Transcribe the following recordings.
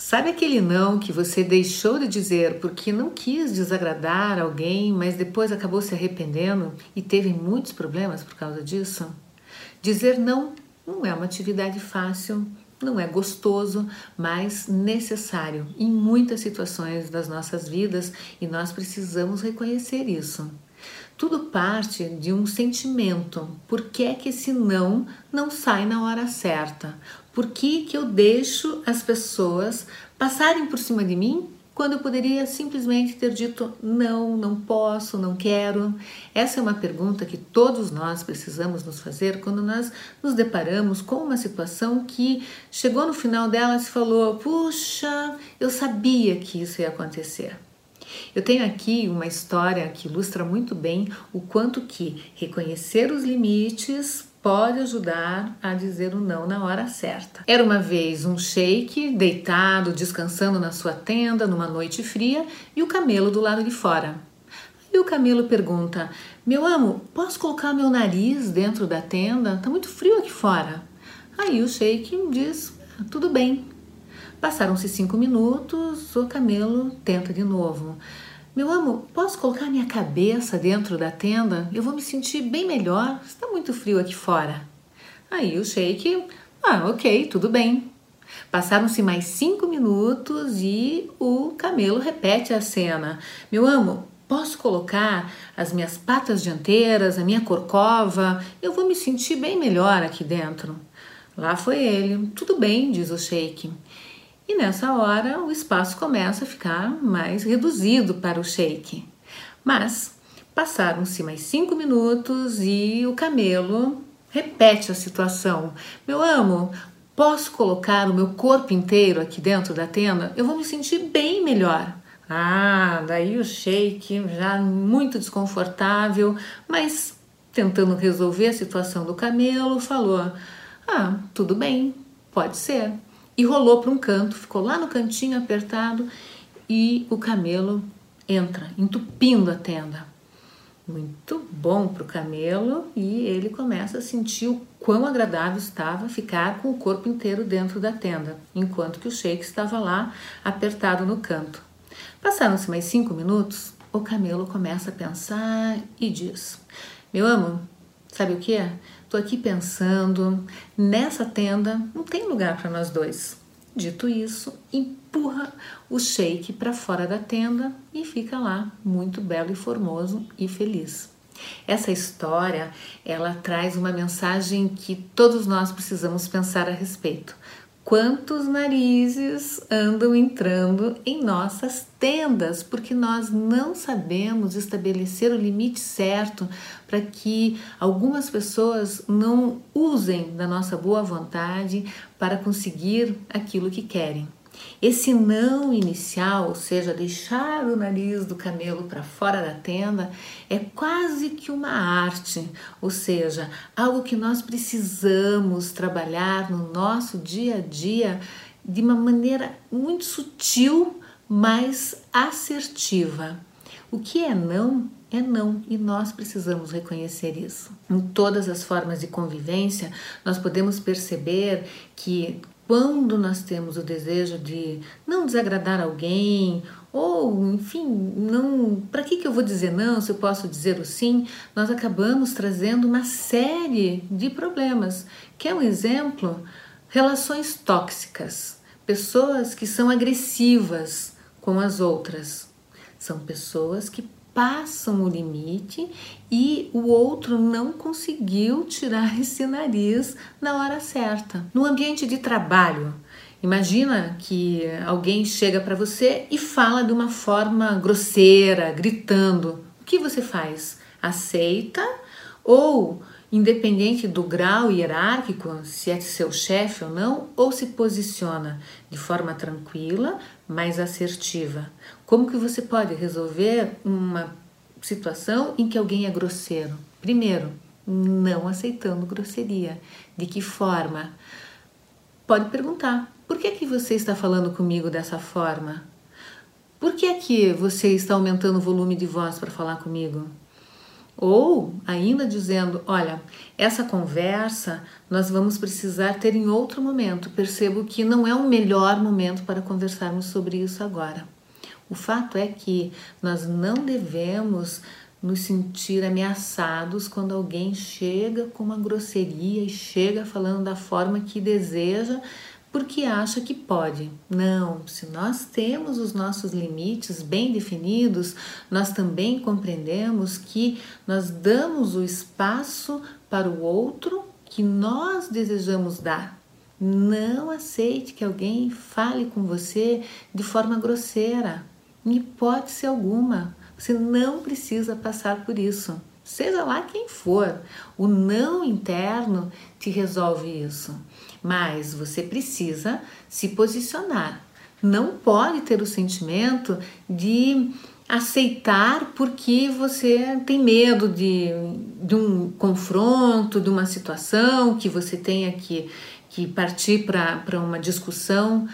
Sabe aquele não que você deixou de dizer porque não quis desagradar alguém, mas depois acabou se arrependendo e teve muitos problemas por causa disso? Dizer não não é uma atividade fácil, não é gostoso, mas necessário em muitas situações das nossas vidas e nós precisamos reconhecer isso. Tudo parte de um sentimento. Por que é que esse não não sai na hora certa? Por que, que eu deixo as pessoas passarem por cima de mim quando eu poderia simplesmente ter dito não, não posso, não quero? Essa é uma pergunta que todos nós precisamos nos fazer quando nós nos deparamos com uma situação que chegou no final dela e se falou: puxa, eu sabia que isso ia acontecer. Eu tenho aqui uma história que ilustra muito bem o quanto que reconhecer os limites pode ajudar a dizer o não na hora certa. Era uma vez um sheik deitado, descansando na sua tenda numa noite fria e o camelo do lado de fora. E o camelo pergunta: Meu amo, posso colocar meu nariz dentro da tenda? Tá muito frio aqui fora. Aí o sheik diz: Tudo bem. Passaram-se cinco minutos, o camelo tenta de novo. Meu amo, posso colocar minha cabeça dentro da tenda? Eu vou me sentir bem melhor. Está muito frio aqui fora. Aí o Sheik, ah, ok, tudo bem. Passaram-se mais cinco minutos e o camelo repete a cena. Meu amo, posso colocar as minhas patas dianteiras, a minha corcova? Eu vou me sentir bem melhor aqui dentro. Lá foi ele. Tudo bem, diz o Sheik. E nessa hora o espaço começa a ficar mais reduzido para o shake. Mas passaram-se mais cinco minutos e o camelo repete a situação. Meu amo, posso colocar o meu corpo inteiro aqui dentro da tenda? Eu vou me sentir bem melhor. Ah, daí o shake já muito desconfortável, mas tentando resolver a situação do camelo, falou: Ah, tudo bem, pode ser e rolou para um canto, ficou lá no cantinho apertado e o camelo entra, entupindo a tenda. Muito bom para o camelo e ele começa a sentir o quão agradável estava ficar com o corpo inteiro dentro da tenda, enquanto que o sheik estava lá apertado no canto. Passaram-se mais cinco minutos, o camelo começa a pensar e diz: Meu amo, sabe o que? Tô aqui pensando, nessa tenda não tem lugar para nós dois. Dito isso, empurra o shake para fora da tenda e fica lá, muito belo e formoso e feliz. Essa história, ela traz uma mensagem que todos nós precisamos pensar a respeito quantos narizes andam entrando em nossas tendas, porque nós não sabemos estabelecer o limite certo para que algumas pessoas não usem da nossa boa vontade para conseguir aquilo que querem. Esse não inicial, ou seja, deixar o nariz do camelo para fora da tenda, é quase que uma arte, ou seja, algo que nós precisamos trabalhar no nosso dia a dia de uma maneira muito sutil, mas assertiva. O que é não é não e nós precisamos reconhecer isso. Em todas as formas de convivência, nós podemos perceber que quando nós temos o desejo de não desagradar alguém ou enfim, não, para que que eu vou dizer não se eu posso dizer o sim? Nós acabamos trazendo uma série de problemas. Que é um exemplo, relações tóxicas, pessoas que são agressivas com as outras. São pessoas que passam o limite e o outro não conseguiu tirar esse nariz na hora certa. No ambiente de trabalho, imagina que alguém chega para você e fala de uma forma grosseira, gritando. O que você faz? Aceita ou independente do grau hierárquico, se é seu chefe ou não, ou se posiciona de forma tranquila, mais assertiva. Como que você pode resolver uma situação em que alguém é grosseiro? Primeiro, não aceitando grosseria. De que forma? Pode perguntar: por que que você está falando comigo dessa forma? Por que que você está aumentando o volume de voz para falar comigo? Ou ainda dizendo: olha, essa conversa nós vamos precisar ter em outro momento. Percebo que não é o melhor momento para conversarmos sobre isso agora. O fato é que nós não devemos nos sentir ameaçados quando alguém chega com uma grosseria e chega falando da forma que deseja porque acha que pode. Não, se nós temos os nossos limites bem definidos, nós também compreendemos que nós damos o espaço para o outro que nós desejamos dar. Não aceite que alguém fale com você de forma grosseira, em hipótese alguma. Você não precisa passar por isso. Seja lá quem for, o não interno te resolve isso. Mas você precisa se posicionar. Não pode ter o sentimento de aceitar porque você tem medo de, de um confronto, de uma situação que você tenha que, que partir para uma discussão.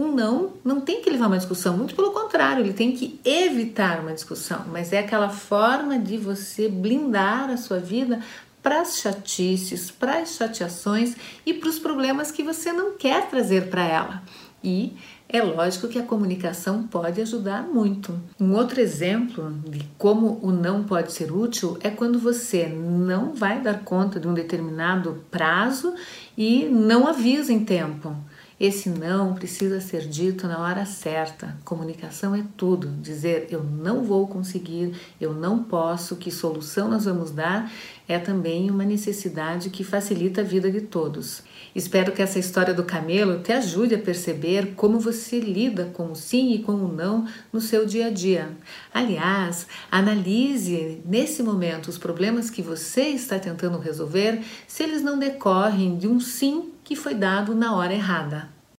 Um não não tem que levar uma discussão, muito pelo contrário, ele tem que evitar uma discussão, mas é aquela forma de você blindar a sua vida para as chatices, para as chateações e para os problemas que você não quer trazer para ela. E é lógico que a comunicação pode ajudar muito. Um outro exemplo de como o não pode ser útil é quando você não vai dar conta de um determinado prazo e não avisa em tempo. Esse não precisa ser dito na hora certa. Comunicação é tudo. Dizer eu não vou conseguir, eu não posso, que solução nós vamos dar, é também uma necessidade que facilita a vida de todos. Espero que essa história do camelo te ajude a perceber como você lida com o sim e com o não no seu dia a dia. Aliás, analise nesse momento os problemas que você está tentando resolver, se eles não decorrem de um sim que foi dado na hora errada.